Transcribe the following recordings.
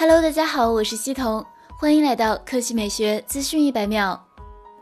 Hello，大家好，我是西彤，欢迎来到科技美学资讯一百秒。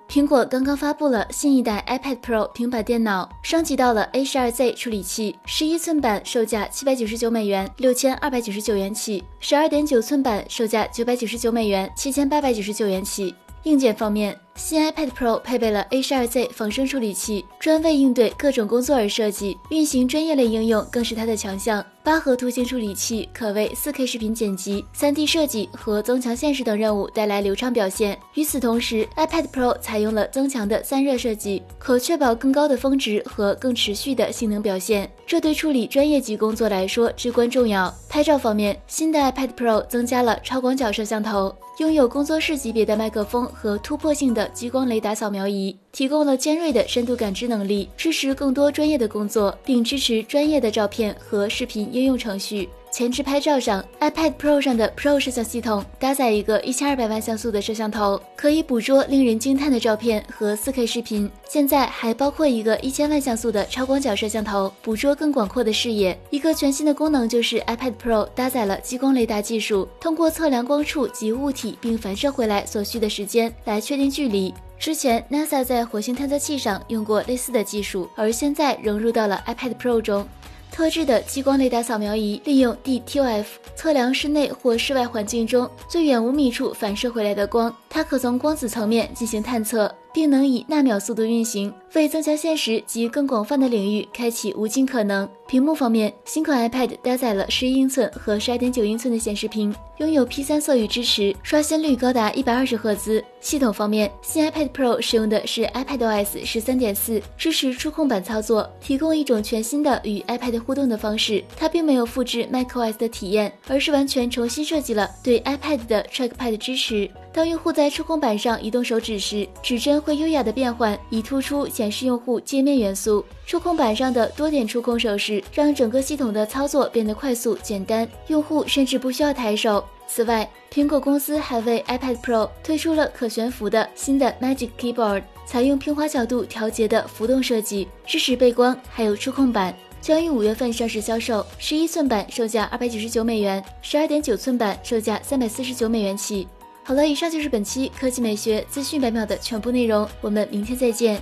苹果刚刚发布了新一代 iPad Pro 平板电脑，升级到了 A12Z 处理器，十一寸版售价七百九十九美元，六千二百九十九元起；十二点九寸版售价九百九十九美元，七千八百九十九元起。硬件方面，新 iPad Pro 配备了 A12Z 仿生处理器，专为应对各种工作而设计，运行专业类应用更是它的强项。八核图形处理器可为 4K 视频剪辑、3D 设计和增强现实等任务带来流畅表现。与此同时，iPad Pro 采用了增强的散热设计，可确保更高的峰值和更持续的性能表现。这对处理专业级工作来说至关重要。拍照方面，新的 iPad Pro 增加了超广角摄像头，拥有工作室级别的麦克风和突破性的激光雷达扫描仪。提供了尖锐的深度感知能力，支持更多专业的工作，并支持专业的照片和视频应用程序。前置拍照上，iPad Pro 上的 Pro 摄像系统搭载一个一千二百万像素的摄像头，可以捕捉令人惊叹的照片和 4K 视频。现在还包括一个一千万像素的超广角摄像头，捕捉更广阔的视野。一个全新的功能就是 iPad Pro 搭载了激光雷达技术，通过测量光触及物体并反射回来所需的时间来确定距离。之前，NASA 在火星探测器上用过类似的技术，而现在融入到了 iPad Pro 中。特制的激光雷达扫描仪利用 DToF 测量室内或室外环境中最远五米处反射回来的光，它可从光子层面进行探测。并能以纳秒速度运行，为增强现实及更广泛的领域开启无尽可能。屏幕方面，新款 iPad 搭载了十一英寸和十二点九英寸的显示屏，拥有 P3 色域支持，刷新率高达一百二十赫兹。系统方面，新 iPad Pro 使用的是 iPadOS 十三点四，支持触控板操作，提供一种全新的与 iPad 互动的方式。它并没有复制 macOS 的体验，而是完全重新设计了对 iPad 的 Trackpad 支持。当用户在触控板上移动手指时，指针会优雅的变换，以突出显示用户界面元素。触控板上的多点触控手势让整个系统的操作变得快速简单，用户甚至不需要抬手。此外，苹果公司还为 iPad Pro 推出了可悬浮的新的 Magic Keyboard，采用平滑角度调节的浮动设计，支持背光，还有触控板，将于五月份上市销售。十一寸版售价二百九十九美元，十二点九寸版售价三百四十九美元起。好了，以上就是本期科技美学资讯百秒的全部内容，我们明天再见。